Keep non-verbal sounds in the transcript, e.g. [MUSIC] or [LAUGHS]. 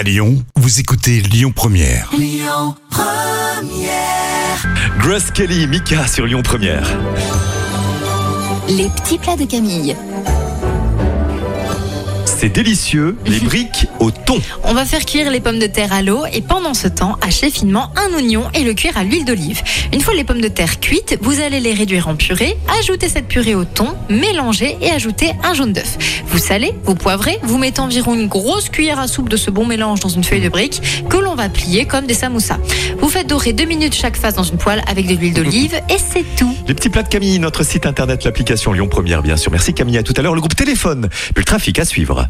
À Lyon, vous écoutez Lyon Première. Grace Kelly, Mika sur Lyon Première. Les petits plats de Camille. C'est délicieux, les [LAUGHS] briques au thon. On va faire cuire les pommes de terre à l'eau et pendant ce temps, hacher finement un oignon et le cuire à l'huile d'olive. Une fois les pommes de terre cuites, vous allez les réduire en purée, ajouter cette purée au thon, mélanger et ajouter un jaune d'œuf. Vous salez, vous poivrez, vous mettez environ une grosse cuillère à soupe de ce bon mélange dans une feuille de brique que l'on va plier comme des samoussas. Vous faites dorer deux minutes chaque face dans une poêle avec de l'huile d'olive et c'est tout. Les petits plats de Camille, notre site internet, l'application Lyon Première, bien sûr. Merci Camille, à tout à l'heure. Le groupe téléphone, puis le trafic à suivre.